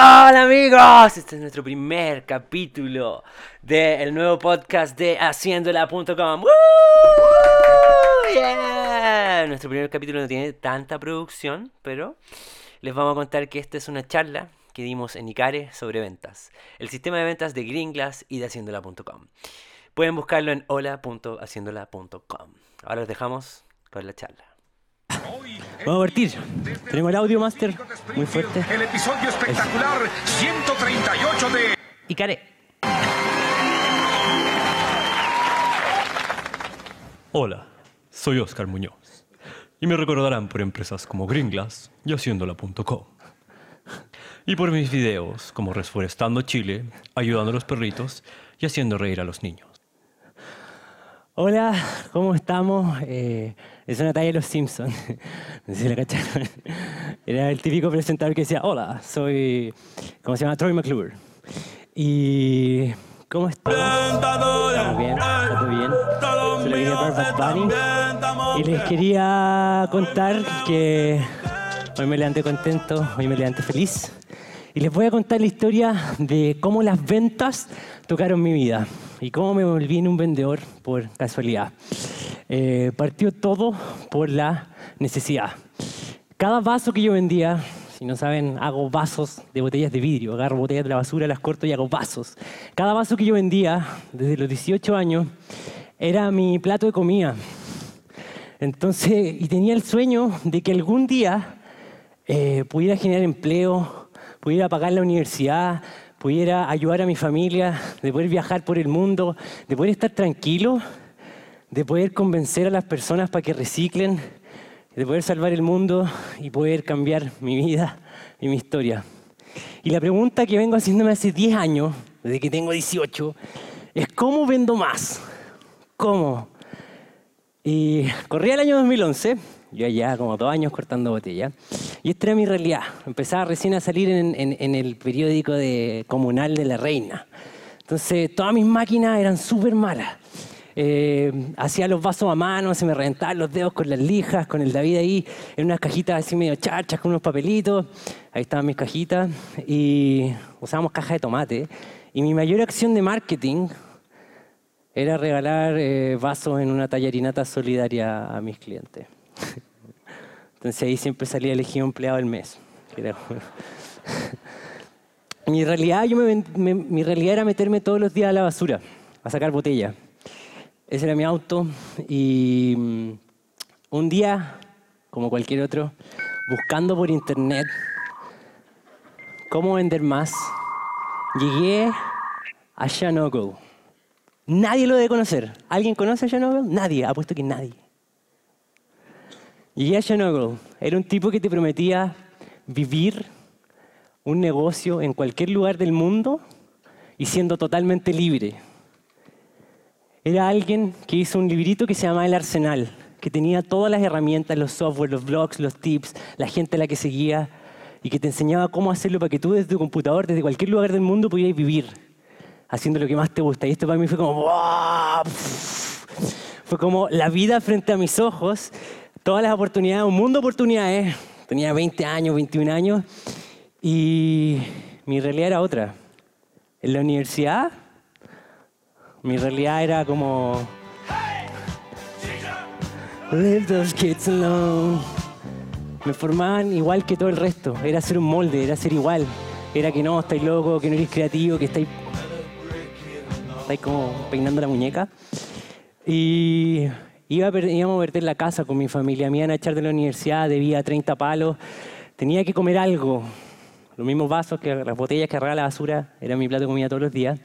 Hola amigos, este es nuestro primer capítulo del nuevo podcast de haciéndola.com. Yeah. Nuestro primer capítulo no tiene tanta producción, pero les vamos a contar que esta es una charla que dimos en Icare sobre ventas, el sistema de ventas de Gringlas y de haciéndola.com. Pueden buscarlo en hola.haciéndola.com. Ahora los dejamos con la charla. Vamos a partir. Tenemos el audio master muy fuerte. El episodio espectacular 138 de Icare. Hola, soy Oscar Muñoz y me recordarán por empresas como Gringlas y Haciéndola.com. Y por mis videos como Reforestando Chile, ayudando a los perritos y haciendo reír a los niños. Hola, ¿cómo estamos? Eh, es una talla de los Simpsons. No sé si la cacharon. Era el típico presentador que decía, hola, soy, ¿cómo se llama? Troy McClure. Y... ¿Cómo estamos? ¿Estamos bien? ¿Está todo bien? Soy la Bunny. Y les quería contar que hoy me levanté contento, hoy me levanté feliz. Y les voy a contar la historia de cómo las ventas tocaron mi vida y cómo me volví en un vendedor por casualidad. Eh, partió todo por la necesidad. Cada vaso que yo vendía, si no saben, hago vasos de botellas de vidrio, agarro botellas de la basura, las corto y hago vasos. Cada vaso que yo vendía, desde los 18 años, era mi plato de comida. Entonces, y tenía el sueño de que algún día eh, pudiera generar empleo, pudiera pagar la universidad, pudiera ayudar a mi familia, de poder viajar por el mundo, de poder estar tranquilo, de poder convencer a las personas para que reciclen, de poder salvar el mundo y poder cambiar mi vida y mi historia. Y la pregunta que vengo haciéndome hace 10 años, desde que tengo 18, es ¿cómo vendo más? ¿Cómo? Y corría el año 2011, yo allá como dos años cortando botella, y esta era mi realidad. Empezaba recién a salir en, en- en el periódico de, comunal de La Reina. Entonces todas mis máquinas eran súper malas. Eh, hacía los vasos a mano, se me reventaban los dedos con las lijas, con el David ahí, en unas cajitas así medio charchas, con unos papelitos. Ahí estaban mis cajitas. Y usábamos cajas de tomate. Y mi mayor acción de marketing era regalar eh, vasos en una tallarinata solidaria a mis clientes. Entonces ahí siempre salía elegido empleado del mes. mi, realidad, yo me me- mi realidad era meterme todos los días a la basura, a sacar botella. Ese era mi auto. Y mm, un día, como cualquier otro, buscando por internet cómo vender más, llegué a Shanogo. Nadie lo debe conocer. ¿Alguien conoce a Shanogo? Nadie, apuesto que nadie. A Shanogo. Era un tipo que te prometía vivir un negocio en cualquier lugar del mundo y siendo totalmente libre. Era alguien que hizo un librito que se llamaba El Arsenal, que tenía todas las herramientas, los software, los blogs, los tips, la gente a la que seguía y que te enseñaba cómo hacerlo para que tú desde tu computador, desde cualquier lugar del mundo, pudieras vivir haciendo lo que más te gusta. Y esto para mí fue como. Fue como la vida frente a mis ojos, todas las oportunidades, un mundo de oportunidades. Tenía 20 años, 21 años y mi realidad era otra. En la universidad, mi realidad era como... Leave those kids alone. Me formaban igual que todo el resto. Era ser un molde, era ser igual. Era que no, estáis loco, que no eres creativo, que estáis, estáis como peinando la muñeca. Y iba a per- íbamos a perder la casa con mi familia. Me iban a echar de la universidad, debía 30 palos. Tenía que comer algo. Los mismos vasos, que las botellas que agarraba la basura, era mi plato de comida todos los días.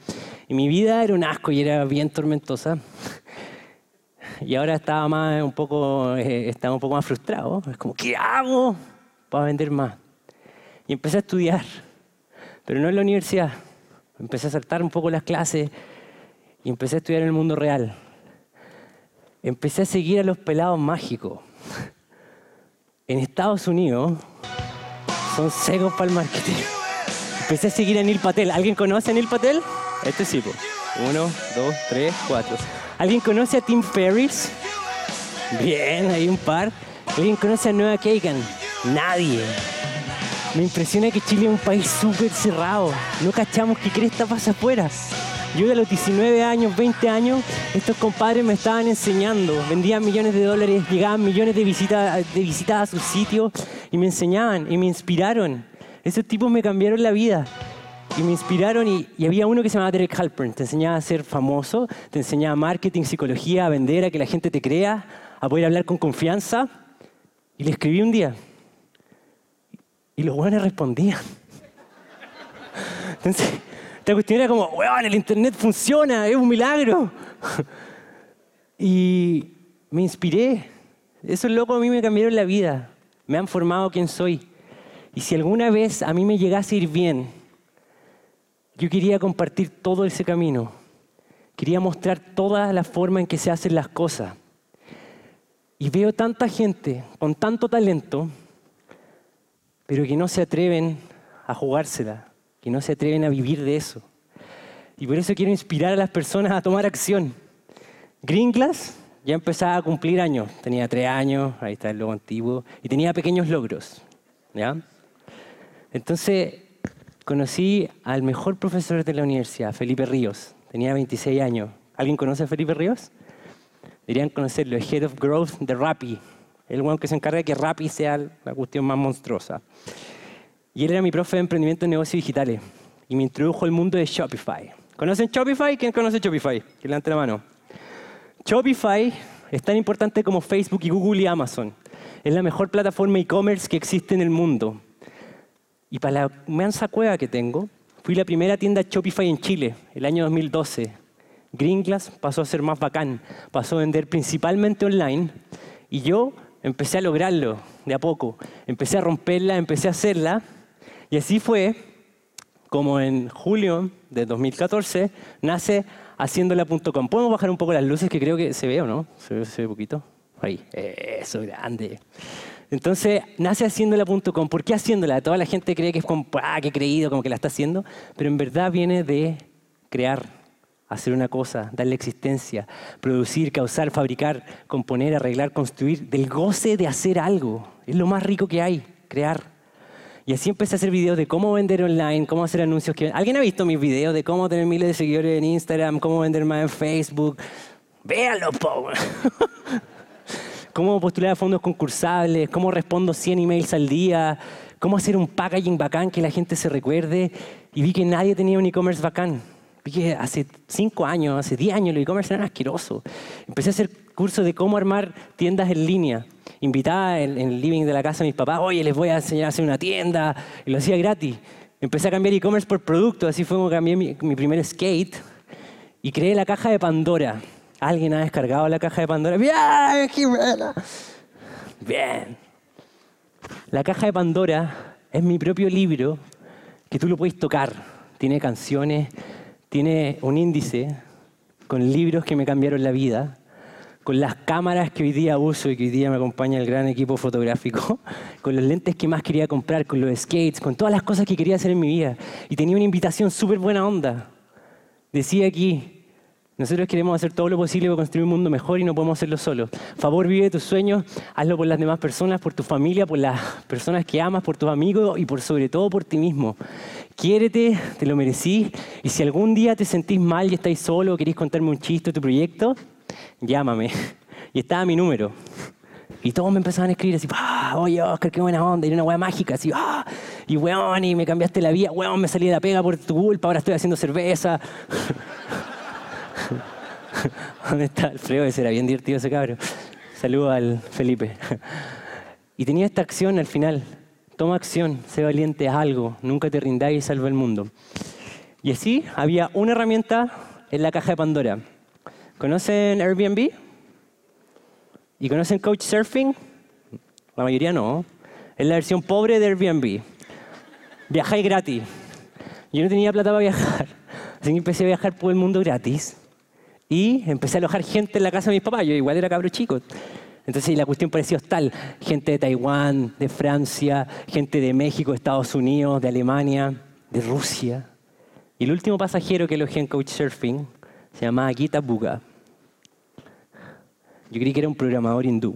Y mi vida era un asco y era bien tormentosa. Y ahora estaba más un poco, eh, estaba un poco más frustrado. Es como, ¿qué hago para vender más? Y empecé a estudiar, pero no en la universidad. Empecé a saltar un poco las clases y empecé a estudiar en el mundo real. Empecé a seguir a los pelados mágicos. En Estados Unidos son secos para el marketing. Empecé a seguir a Neil Patel. ¿Alguien conoce a Neil Patel? Este sí, po. Uno, dos, tres, cuatro. ¿Alguien conoce a Tim Ferriss? Bien, hay un par. ¿Alguien conoce a Noah Kagan? Nadie. Me impresiona que Chile es un país súper cerrado. No cachamos qué cresta pasa afuera. Yo de los 19 años, 20 años, estos compadres me estaban enseñando. Vendían millones de dólares, llegaban millones de visitas, de visitas a sus sitios y me enseñaban y me inspiraron. Esos tipos me cambiaron la vida y me inspiraron y, y había uno que se llamaba Derek Halpern. Te enseñaba a ser famoso, te enseñaba marketing, psicología, a vender, a que la gente te crea, a poder hablar con confianza. Y le escribí un día. Y los buenos respondían. Entonces, esta cuestión era como, weón, el internet funciona, es un milagro. Y me inspiré. Esos locos a mí me cambiaron la vida. Me han formado quien soy. Y si alguna vez a mí me llegase a ir bien, yo quería compartir todo ese camino. Quería mostrar toda la forma en que se hacen las cosas. Y veo tanta gente con tanto talento, pero que no se atreven a jugársela, que no se atreven a vivir de eso. Y por eso quiero inspirar a las personas a tomar acción. Green Glass ya empezaba a cumplir años. Tenía tres años, ahí está el logo antiguo, y tenía pequeños logros. ¿ya? Entonces conocí al mejor profesor de la universidad, Felipe Ríos. Tenía 26 años. ¿Alguien conoce a Felipe Ríos? Deberían conocerlo, es Head of Growth de Rappi. El one que se encarga de que Rappi sea la cuestión más monstruosa. Y él era mi profe de emprendimiento en negocios digitales y me introdujo al mundo de Shopify. ¿Conocen Shopify? ¿Quién conoce Shopify? Que levante la mano. Shopify es tan importante como Facebook y Google y Amazon. Es la mejor plataforma e-commerce que existe en el mundo. Y para la mansa cueva que tengo, fui la primera tienda Shopify en Chile, el año 2012. Greenglass pasó a ser más bacán, pasó a vender principalmente online y yo empecé a lograrlo de a poco. Empecé a romperla, empecé a hacerla y así fue como en julio de 2014 nace haciéndola.com. ¿Podemos bajar un poco las luces que creo que se ve o no? Se ve, se ve poquito. Ahí, eso grande. Entonces, nace haciéndola.com. ¿Por qué haciéndola? Toda la gente cree que es como, ah, qué creído, como que la está haciendo, pero en verdad viene de crear, hacer una cosa, darle existencia, producir, causar, fabricar, componer, arreglar, construir, del goce de hacer algo. Es lo más rico que hay, crear. Y así empecé a hacer videos de cómo vender online, cómo hacer anuncios. Que... ¿Alguien ha visto mis videos de cómo tener miles de seguidores en Instagram, cómo vender más en Facebook? Véanlo, po. cómo postular a fondos concursables, cómo respondo 100 emails al día, cómo hacer un packaging bacán que la gente se recuerde. Y vi que nadie tenía un e-commerce bacán. Vi que hace 5 años, hace 10 años, el e-commerce era asqueroso. Empecé a hacer cursos de cómo armar tiendas en línea invitaba en, en, el living de la casa a mis papás, oye, les voy a enseñar a hacer una tienda, y lo hacía gratis. Empecé a cambiar e-commerce por producto, así fue como cambié mi, mi, primer skate y creé la caja de Pandora. ¿Alguien ha descargado la caja de Pandora? ¡Bien, Jimena! Bien. La caja de Pandora es mi propio libro que tú lo puedes tocar. Tiene canciones, tiene un índice con libros que me cambiaron la vida con las cámaras que hoy día uso y que hoy día me acompaña el gran equipo fotográfico, con los lentes que más quería comprar, con los skates, con todas las cosas que quería hacer en mi vida. Y tenía una invitación súper buena onda. Decía aquí, nosotros queremos hacer todo lo posible para construir un mundo mejor y no podemos hacerlo solos. Favor, vive tus sueños, hazlo por las demás personas, por tu familia, por las personas que amas, por tus amigos y por sobre todo por ti mismo. Quiérete, te lo merecí. Y si algún día te sentís mal y estáis solo, queréis contarme un chiste de tu proyecto, llámame. Y estaba mi número. Y todos me empezaban a escribir así, ah, oye Oscar, qué buena onda, y una weá mágica, así, ah, y weón, y me cambiaste la vida, weón, me salí de la pega por tu culpa, ahora estoy haciendo cerveza. ¿Dónde está Alfredo? Ese era bien divertido ese cabrón. Saludo al Felipe. Y tenía esta acción al final. Toma acción, sé valiente, haz algo, nunca te rindáis y salva el mundo. Y así había una herramienta en la caja de Pandora. ¿Conocen Airbnb? ¿Y conocen Couchsurfing? La mayoría no. Es la versión pobre de Airbnb. Viajáis gratis. Yo no tenía plata para viajar. Así que empecé a viajar por el mundo gratis. Y empecé a alojar gente en la casa de mis papás. Yo igual era cabro chico. Entonces la cuestión parecía hostal. Gente de Taiwán, de Francia, gente de México, de Estados Unidos, de Alemania, de Rusia. Y el último pasajero que alojé en Couchsurfing se llamaba Gita Buga. Yo creí que era un programador hindú,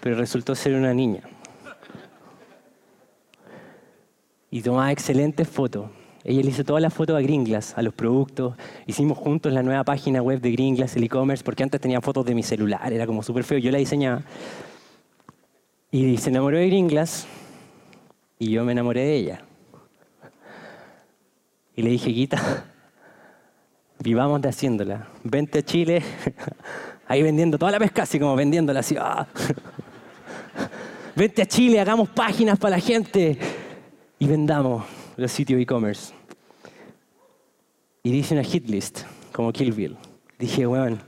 pero resultó ser una niña. y tomaba excelentes fotos. Ella le hizo todas las fotos a Gringlas, a los productos. Hicimos juntos la nueva página web de Gringlas, el e-commerce, porque antes tenía fotos de mi celular, era como súper feo. Yo la diseñaba. Y se enamoró de Gringlas y yo me enamoré de ella. Y le dije, Guita, vivamos de haciéndola. Vente a Chile, ahí vendiendo toda la pesca, así como vendiéndola así. ah. Vente a Chile, hagamos páginas para la gente y vendamos los sitios e-commerce. Y hice una hit list, como Killville. Dije, bueno,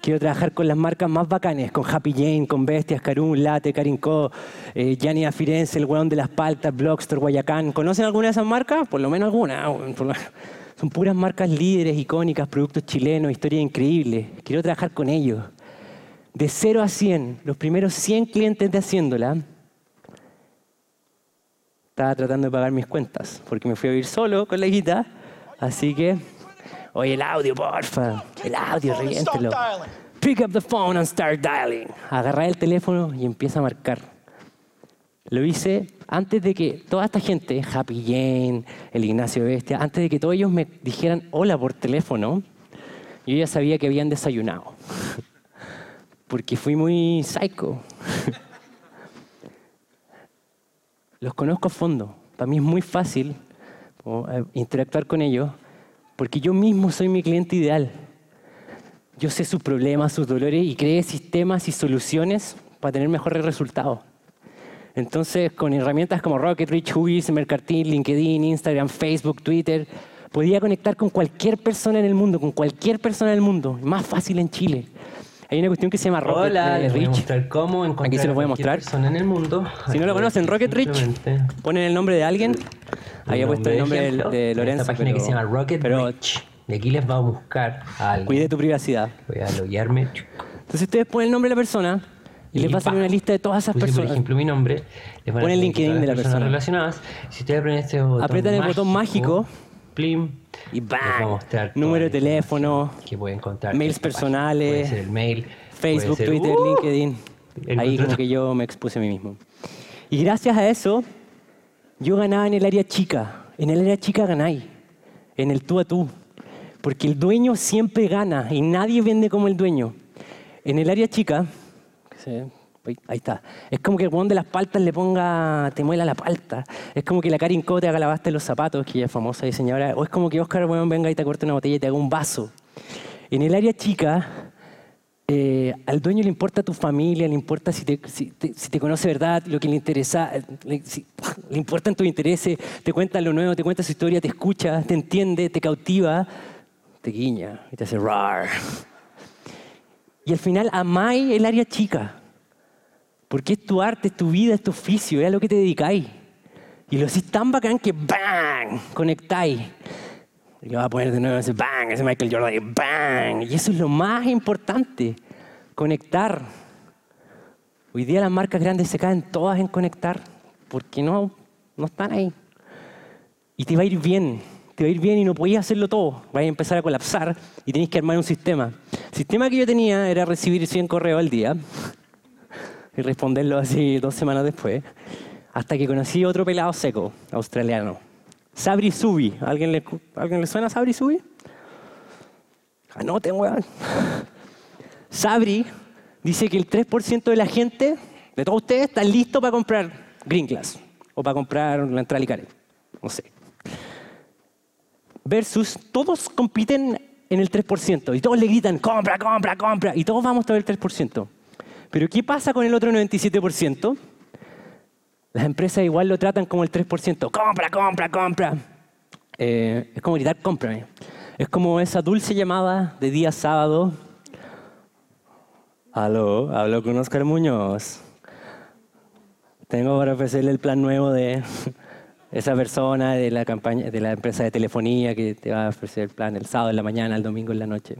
quiero trabajar con las marcas más bacanes, con Happy Jane, con Bestias, Carun, Late, Carinco, eh, Gianni Firenze, el weón de las paltas, Blockstore, Guayacán. ¿Conocen alguna de esas marcas? Por lo menos alguna. weón, por Son puras marcas líderes, icónicas, productos chilenos, historia increíble. Quiero trabajar con ellos. De 0 a 100, los primeros 100 clientes de Haciéndola, estaba tratando de pagar mis cuentas, porque me fui a vivir solo con la guita, así que, oye, el audio, porfa, el audio, reviéntelo. Pick up the phone and start dialing. Agarré el teléfono y empieza a marcar. Lo hice antes de que toda esta gente, Happy Jane, el Ignacio Bestia, antes de que todos ellos me dijeran hola por teléfono, yo ya sabía que habían desayunado. Porque fui muy psycho. Los conozco a fondo. Para mí es muy fácil eh, interactuar con ellos porque yo mismo soy mi cliente ideal. Yo sé sus problemas, sus dolores y creé sistemas y soluciones para tener mejores resultados. Entonces, con herramientas como Rocket, Rich, Whois, Mercartil, LinkedIn, Instagram, Facebook, Twitter, podía conectar con cualquier persona en el mundo, con cualquier persona del mundo. Más fácil en Chile. Hay una cuestión que se llama Rocket Hola, eh, les voy a Rich. mostrar cómo encontrar Aquí se los voy a mostrar. persona en el mundo. Si no lo conocen, Rocket Rich, ponen el nombre de alguien. Había puesto el nombre de, de en Lorenzo. Esta página pero, que se llama Rocket pero Rich. De aquí les va a buscar a alguien. cuide tu privacidad. Voy a loguearme. Entonces ustedes ponen el nombre de la persona y, les va a salir una lista de todas esas personas. Por ejemplo, mi nombre. Les van a Pon el salir LinkedIn de la persona. relacionadas. Si ustedes aprenden este botón Apretan el botón mágico. Plim. Y les va a ¡bang! mostrar Número de teléfono, que pueden encontrar. en mails personales, Puede ser el mail. Facebook, ser- Twitter, ¡Uh! LinkedIn. Ahí como que yo me expuse a mí mismo. Y gracias a eso, yo ganaba en el área chica. En el área chica ganáis. En el tú a tú. Porque el dueño siempre gana y nadie vende como el dueño. En el área chica, uy, ahí está. Es como que el hueón de las paltas le ponga, te muela la palta. Es como que la Karin Co te haga la basta los zapatos, que ella es famosa diseñadora. O es como que Oscar weón, venga y te corte una botella y te haga un vaso. En el área chica, eh, al dueño le importa tu familia, le importa si te, conoce verdad, lo que le interesa, le, si- le importan tus intereses, te cuenta lo nuevo, te cuenta su historia, te escucha, te entiende, te cautiva, te guiña y te hace rar. Y al final amáis el área chica, porque es tu arte, es tu vida, es tu oficio, es a lo que te dedicáis. Y lo hacís tan bacán que ¡bang! conectáis. Y va a poner de nuevo ese bang, ese Michael Jordan, bang. Y eso es lo más importante, conectar. Hoy día las marcas grandes se caen todas en conectar, porque no, no están ahí. Y te va a ir bien, te va a ir bien y no podías hacerlo todo. Vais a empezar a colapsar y tenéis que armar un sistema. El sistema que yo tenía era recibir 100 correos al día y responderlo así dos semanas después, hasta que conocí otro pelado seco, australiano. Sabri Subi. ¿Alguien le, ¿Alguien le suena a Sabri Subi? Anoten, weón. Sabri dice que el 3% de la gente, de todos ustedes, está listo para comprar Green Glass o para comprar la entrada. No sé. Versus todos compiten en el 3% y todos le gritan, compra, compra, compra, y todos vamos a el 3%. Pero ¿qué pasa con el otro 97%? Las empresas igual lo tratan como el 3%. Compra, compra, compra. Eh, es como gritar, cómprame. Es como esa dulce llamada de día sábado. Aló, hablo con Oscar Muñoz. Tengo para ofrecerle el plan nuevo de esa persona de la campaña, de la empresa de telefonía que te va a ofrecer el plan el sábado en la mañana, el domingo en la noche.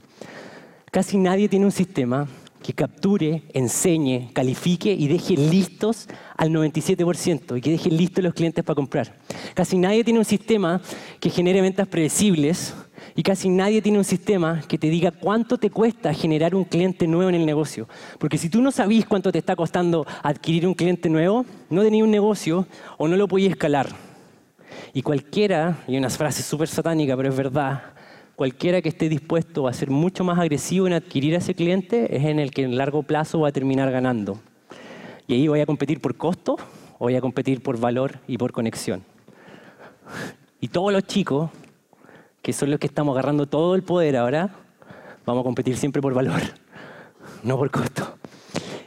Casi nadie tiene un sistema que capture, enseñe, califique y deje listos al 97% y que deje listos los clientes para comprar. Casi nadie tiene un sistema que genere ventas predecibles y casi nadie tiene un sistema que te diga cuánto te cuesta generar un cliente nuevo en el negocio. Porque si tú no sabís cuánto te está costando adquirir un cliente nuevo, no tenías un negocio o no lo podías escalar. Y cualquiera, y una frase súper satánica, pero es verdad, cualquiera que esté dispuesto a ser mucho más agresivo en adquirir a ese cliente es en el que en largo plazo va a terminar ganando. Y ahí voy a competir por costo voy a competir por valor y por conexión. Y todos los chicos, que son los que estamos agarrando todo el poder ahora, vamos a competir siempre por valor, no por costo.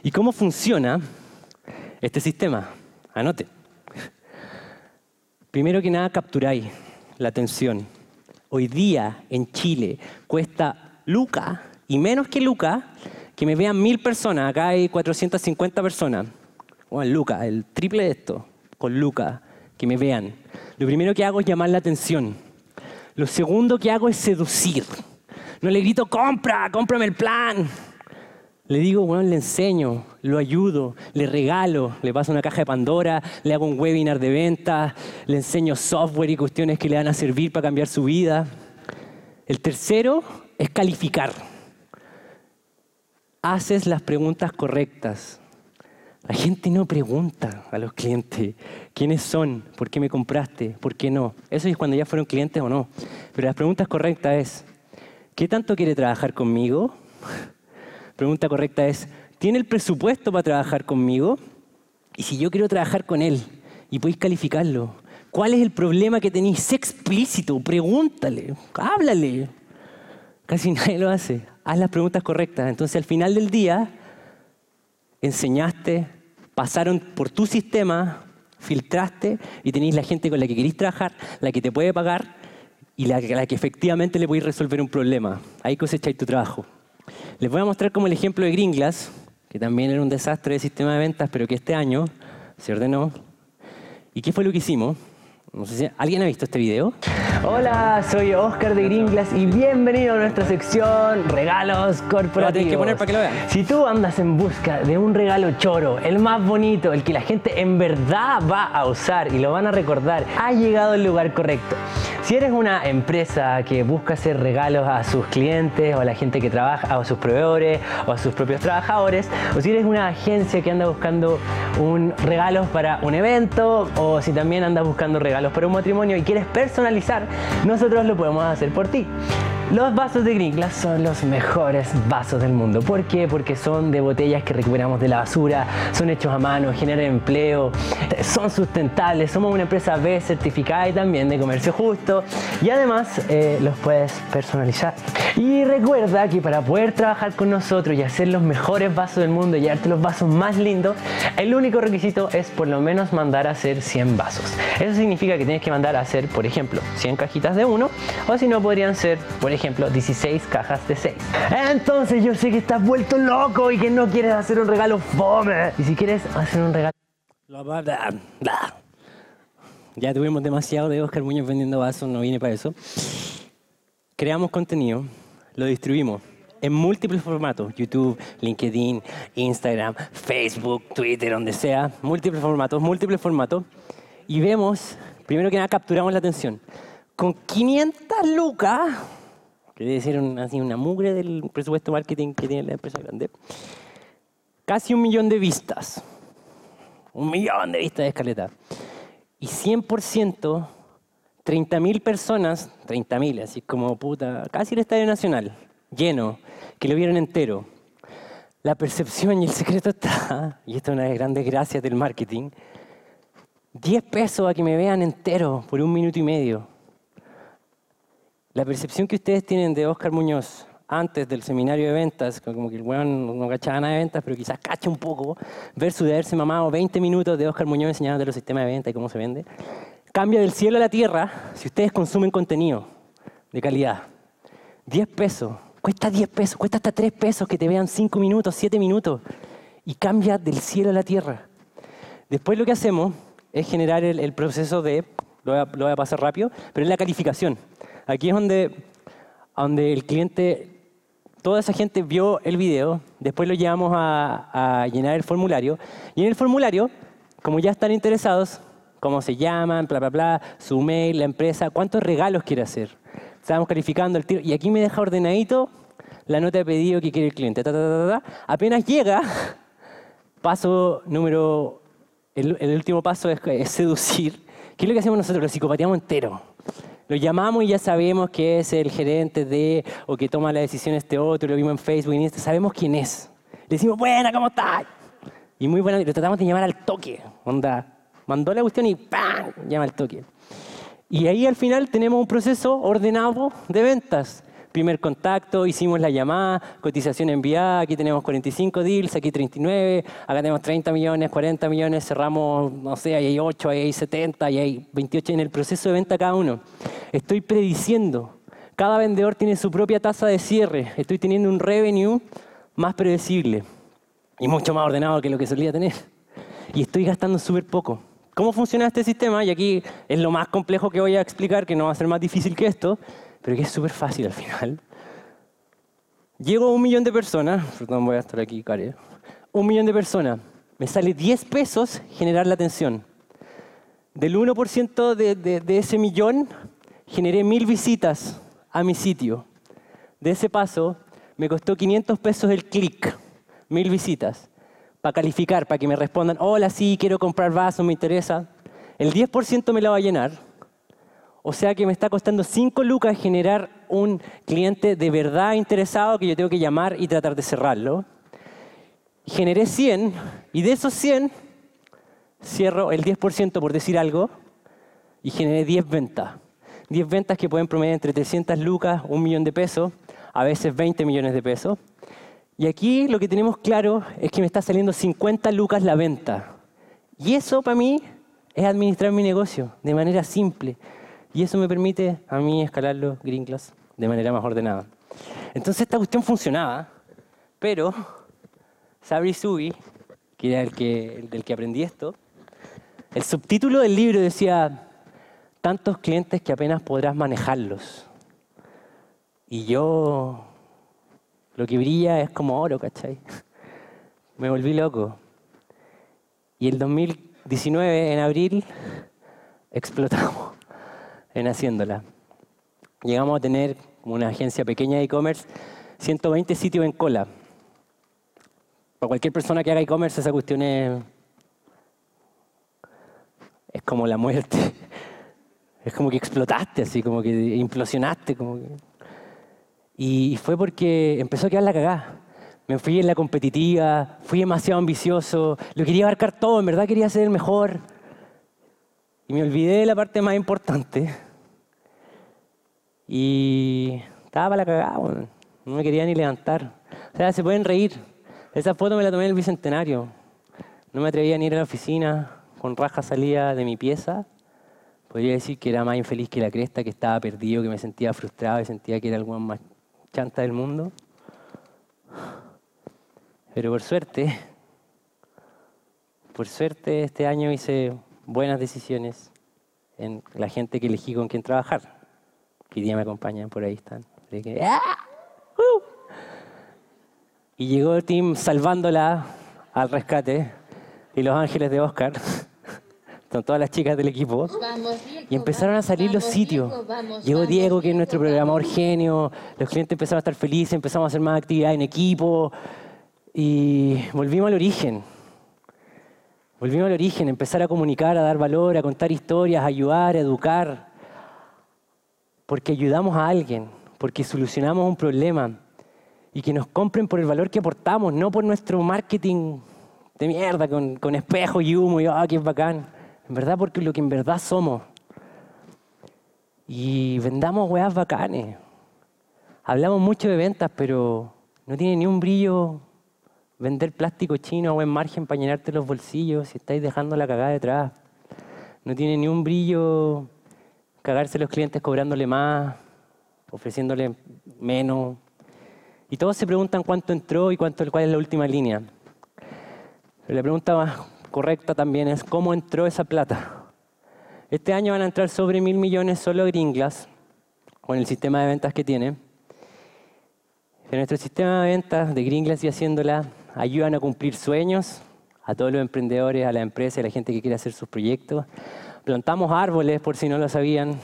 ¿Y cómo funciona este sistema? Anote. Primero que nada, capturáis la atención. Hoy día en Chile cuesta Luca y menos que Luca que me vean mil personas. Acá hay 450 personas. Bueno, Luca, el triple de esto, con Luca, que me vean. Lo primero que hago es llamar la atención. Lo segundo que hago es seducir. No le grito, compra, cómprame el plan. Le digo, bueno, le enseño, lo ayudo, le regalo, le paso una caja de Pandora, le hago un webinar de ventas, le enseño software y cuestiones que le van a servir para cambiar su vida. El tercero es calificar. Haces las preguntas correctas. La gente no pregunta a los clientes quiénes son, por qué me compraste, por qué no. Eso es cuando ya fueron clientes o no. Pero las preguntas correctas es, ¿qué tanto quiere trabajar conmigo? Pregunta correcta es, ¿tiene el presupuesto para trabajar conmigo? Y si yo quiero trabajar con él y podéis calificarlo, ¿cuál es el problema que tenéis? Sé explícito, pregúntale, háblale. Casi nadie lo hace. Haz las preguntas correctas. Entonces al final del día enseñaste, pasaron por tu sistema, filtraste y tenéis la gente con la que queréis trabajar, la que te puede pagar y la, la que efectivamente le podéis resolver un problema. Ahí cosecháis tu trabajo. Les voy a mostrar como el ejemplo de Gringlas, que también era un desastre de sistema de ventas, pero que este año se ordenó. ¿Y qué fue lo que hicimos? No sé si alguien ha visto este video. Hola, soy Oscar de Gringlas y bienvenido a nuestra sección Regalos Corporativos. tienes que poner para que lo vean. Si tú andas en busca de un regalo choro, el más bonito, el que la gente en verdad va a usar y lo van a recordar, ha llegado al lugar correcto. Si eres una empresa que busca hacer regalos a sus clientes o a la gente que trabaja, o a sus proveedores o a sus propios trabajadores, o si eres una agencia que anda buscando un regalos para un evento, o si también andas buscando regalos para un matrimonio y quieres personalizar, nosotros lo podemos hacer por ti. Los vasos de Gringlas son los mejores vasos del mundo. ¿Por qué? Porque son de botellas que recuperamos de la basura, son hechos a mano, generan empleo, son sustentables, somos una empresa B certificada y también de comercio justo y además eh, los puedes personalizar. Y recuerda que para poder trabajar con nosotros y hacer los mejores vasos del mundo y darte los vasos más lindos, el único requisito es por lo menos mandar a hacer 100 vasos. Eso significa que tienes que mandar a hacer, por ejemplo, 100 cajitas de uno o si no podrían ser, por ejemplo, 16 cajas de 6. Entonces yo sé que estás vuelto loco y que no quieres hacer un regalo fome. Y si quieres hacer un regalo... Ya tuvimos demasiado de Oscar Muñoz vendiendo vasos, no vine para eso. Creamos contenido, lo distribuimos en múltiples formatos, YouTube, LinkedIn, Instagram, Facebook, Twitter, donde sea, múltiples formatos, múltiples formatos, y vemos, primero que nada, capturamos la atención. Con 500 lucas, que debe ser una mugre del presupuesto marketing que tiene la empresa grande, casi un millón de vistas. Un millón de vistas de escaleta. Y 100%, 30.000 personas, 30.000, así como puta, casi el Estadio Nacional, lleno, que lo vieron entero. La percepción y el secreto está, y esta es una de las grandes gracias del marketing, 10 pesos a que me vean entero por un minuto y medio. La percepción que ustedes tienen de Oscar Muñoz antes del seminario de ventas, como que el weón no cachaba nada de ventas, pero quizás cacha un poco, versus de haberse mamado 20 minutos de Oscar Muñoz enseñándote los sistemas de venta y cómo se vende, cambia del cielo a la tierra si ustedes consumen contenido de calidad. 10 pesos, cuesta 10 pesos, cuesta hasta 3 pesos que te vean 5 minutos, 7 minutos, y cambia del cielo a la tierra. Después lo que hacemos es generar el, proceso de, lo voy, a, lo voy a pasar rápido, pero es la calificación. Aquí es donde, donde el cliente, toda esa gente vio el video, después lo llevamos a, llenar el formulario, y en el formulario, como ya están interesados, cómo se llaman, bla, bla, bla, su mail, la empresa, cuántos regalos quiere hacer. Estamos calificando el tiro, y aquí me deja ordenadito la nota de pedido que quiere el cliente. Ta, ta, ta. Apenas llega, paso número el, último paso es, es seducir ¿Qué es lo que hacemos nosotros? Lo psicopateamos entero. Lo llamamos y ya sabemos que es el gerente de, o que toma la decisión este otro, lo vimos en Facebook, en Insta, sabemos quién es. Le decimos, buena, ¿cómo estás? Y muy buena, y lo tratamos de llamar al toque. Onda, mandó la cuestión y ¡pam! llama al toque. Y ahí al final tenemos un proceso ordenado de ventas. Primer contacto, hicimos la llamada, cotización enviada, aquí tenemos 45 deals, aquí 39, acá tenemos 30 millones, 40 millones, cerramos, no sé, ahí hay 8, ahí hay 70, ahí hay 28 en el proceso de venta cada uno. Estoy prediciendo, cada vendedor tiene su propia tasa de cierre, estoy teniendo un revenue más predecible y mucho más ordenado que lo que solía tener. Y estoy gastando súper poco. ¿Cómo funciona este sistema? Y aquí es lo más complejo que voy a explicar, que no va a ser más difícil que esto, pero que es súper fácil al final. Llego a un millón de personas, perdón, voy a estar aquí, Care. Un millón de personas. Me sale 10 pesos generar la atención. Del 1% de, de, de ese millón, generé mil visitas a mi sitio. De ese paso, me costó 500 pesos el clic, mil visitas, para calificar, para que me respondan, hola, sí, quiero comprar vasos, me interesa. El 10% me la va a llenar o sea que me está costando 5 lucas generar un cliente de verdad interesado que yo tengo que llamar y tratar de cerrarlo. Generé 100 y de esos 100 cierro el 10% por decir algo y generé 10 ventas. 10 ventas que pueden promediar entre 300 lucas, un millón de pesos, a veces 20 millones de pesos. Y aquí lo que tenemos claro es que me está saliendo 50 lucas la venta. Y eso para mí es administrar mi negocio de manera simple. Y eso me permite a mí escalarlo Green Class de manera más ordenada. Entonces esta cuestión funcionaba, pero Sabri Subi, que era el, que, el del que aprendí esto, el subtítulo del libro decía, tantos clientes que apenas podrás manejarlos. Y yo, lo que brilla es como oro, ¿cachai? Me volví loco. Y el 2019, en abril, explotamos en haciéndola. Llegamos a tener, una agencia pequeña de e-commerce, 120 sitios en cola. Para cualquier persona que haga e-commerce, esa cuestión es, es como la muerte. Es como que explotaste, así, como que implosionaste. Como Y fue porque empezó a quedar la cagada. Me fui en la competitiva, fui demasiado ambicioso, lo quería abarcar todo, en verdad quería ser el mejor. Y me olvidé de la parte más importante. Y estaba para la cagada, no me quería ni levantar. O sea, se pueden reír. Esa foto me la tomé en el bicentenario. No me atrevía ni ir a la oficina, con raja salía de mi pieza. Podría decir que era más infeliz que la cresta, que estaba perdido, que me sentía frustrado y sentía que era el más chanta del mundo. Pero por suerte, por suerte este año hice buenas decisiones en la gente que elegí con quien trabajar. Que día me acompañan, por ahí están. ¡ah! ¡Uh! Y llegó el team salvándola al rescate y los ángeles de Oscar. Son todas las chicas del equipo. y empezaron a salir los sitios. Llegó Diego, que es nuestro programador genio. Los clientes empezaron a estar felices, empezamos a hacer más actividad en equipo. Y volvimos al origen Volvimos al origen, empezar a comunicar, a dar valor, a contar historias, a ayudar, a educar. Porque ayudamos a alguien, porque solucionamos un problema. Y que nos compren por el valor que aportamos, no por nuestro marketing de mierda, con, con espejo y humo, y ah, qué bacán. En verdad, porque lo que en verdad somos. Y vendamos weas bacanes. Hablamos mucho de ventas, pero no tiene ni un brillo vender plástico chino a buen margen para llenarte los bolsillos si estáis dejando la cagada detrás. No tiene ni un brillo cagarse los clientes cobrándole más, ofreciéndole menos. Y todos se preguntan cuánto entró y cuánto, cuál es la última línea. Pero la pregunta más correcta también es cómo entró esa plata. Este año van a entrar sobre mil millones solo Gringlas, con el sistema de ventas que tiene. En nuestro sistema de ventas de Gringlas y haciéndola ayudan a cumplir sueños a todos los emprendedores, a la empresa, a la gente que quiere hacer sus proyectos. Plantamos árboles, por si no lo sabían.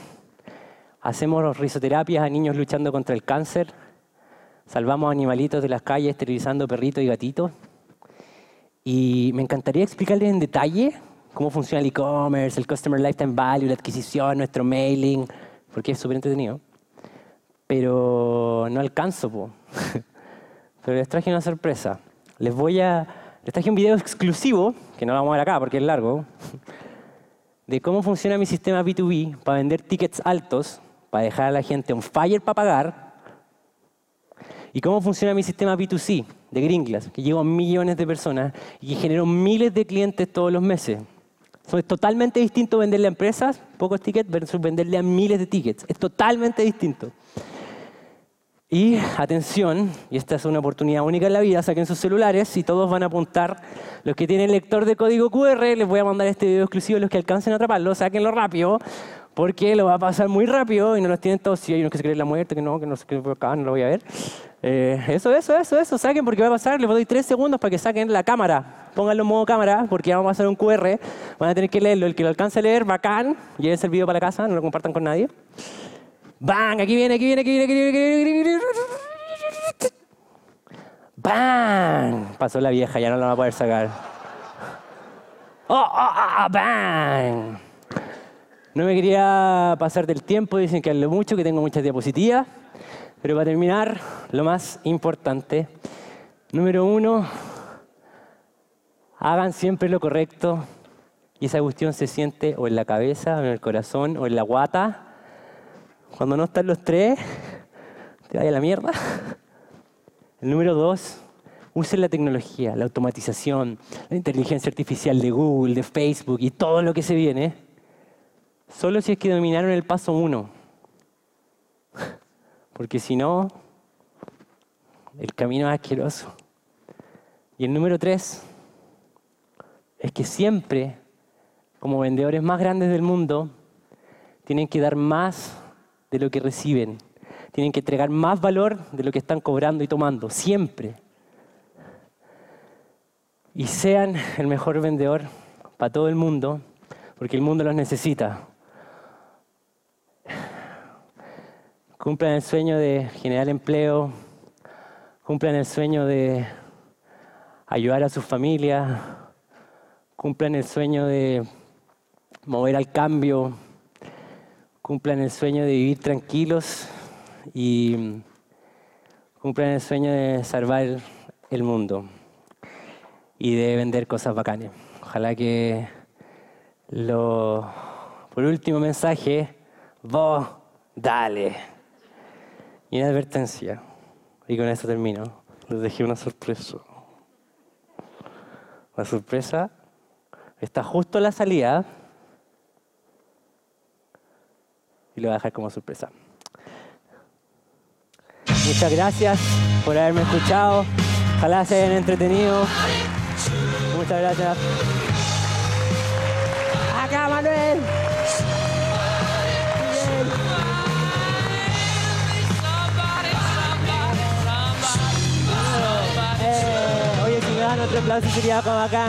Hacemos risoterapias a niños luchando contra el cáncer. Salvamos animalitos de las calles, esterilizando perritos y gatitos. Y me encantaría explicarles en detalle cómo funciona el e-commerce, el customer lifetime value, la adquisición, nuestro mailing, porque es súper entretenido. Pero no alcanzo, po. Pero les traje una sorpresa. Les voy a... Les traje un video exclusivo, que no lo vamos a ver acá porque es largo, de cómo funciona mi sistema B2B para vender tickets altos, para dejar a la gente on fire para pagar, y cómo funciona mi sistema B2C de Gringlas, que llevo a millones de personas y que genero miles de clientes todos los meses. es totalmente distinto venderle a empresas pocos tickets versus venderle a miles de tickets. Es totalmente distinto. Y atención, y esta es una oportunidad única en la vida, saquen sus celulares y todos van a apuntar. Los que tienen lector de código QR, les voy a mandar este video exclusivo, los que alcancen a atraparlo, sáquenlo rápido, porque lo va a pasar muy rápido y no los tienen todos. Si hay unos que se creen la muerte, que no, que no se creen acá, no lo voy a ver. Eh, eso, eso, eso, eso, saquen porque va a pasar, les doy tres segundos para que saquen la cámara. Pónganlo en modo cámara porque vamos a hacer un QR, van a tener que leerlo. El que lo alcance a leer, bacán, llévense el video para la casa, no lo compartan con nadie. ¡Bang! Aquí viene, aquí viene, aquí viene, aquí viene, aquí viene. ¡Bang! Pasó la vieja, ya no la va a poder sacar. ¡Oh, oh, oh, oh bang! No me quería pasar del tiempo, dicen que hablo mucho, que tengo muchas diapositivas. Pero para terminar, lo más importante, número uno, hagan siempre lo correcto y esa cuestión se siente o en la cabeza, o en el corazón, o en la guata. Cuando no están los tres, te vaya a la mierda. El número dos, usen la tecnología, la automatización, la inteligencia artificial de Google, de Facebook y todo lo que se viene, solo si es que dominaron el paso uno porque si no, el camino es asqueroso. Y el número tres es que siempre, como vendedores más grandes del mundo, tienen que dar más de lo que reciben. Tienen que entregar más valor de lo que están cobrando y tomando, siempre. Y sean el mejor vendedor para todo el mundo, porque el mundo los necesita. cumplan el sueño de generar empleo, cumplan el sueño de ayudar a sus familias, cumplan el sueño de mover al cambio, cumplan el sueño de vivir tranquilos y cumplan el sueño de salvar el mundo y de vender cosas bacanas. Ojalá que lo, por último mensaje, vos dale. Y una advertencia, y con esto termino, les dejé una sorpresa. La sorpresa está justo a la salida y lo voy a dejar como sorpresa. Muchas gracias por haberme escuchado. Ojalá se hayan entretenido. Muchas gracias. Acá, Manuel. otro aplauso sería como acá.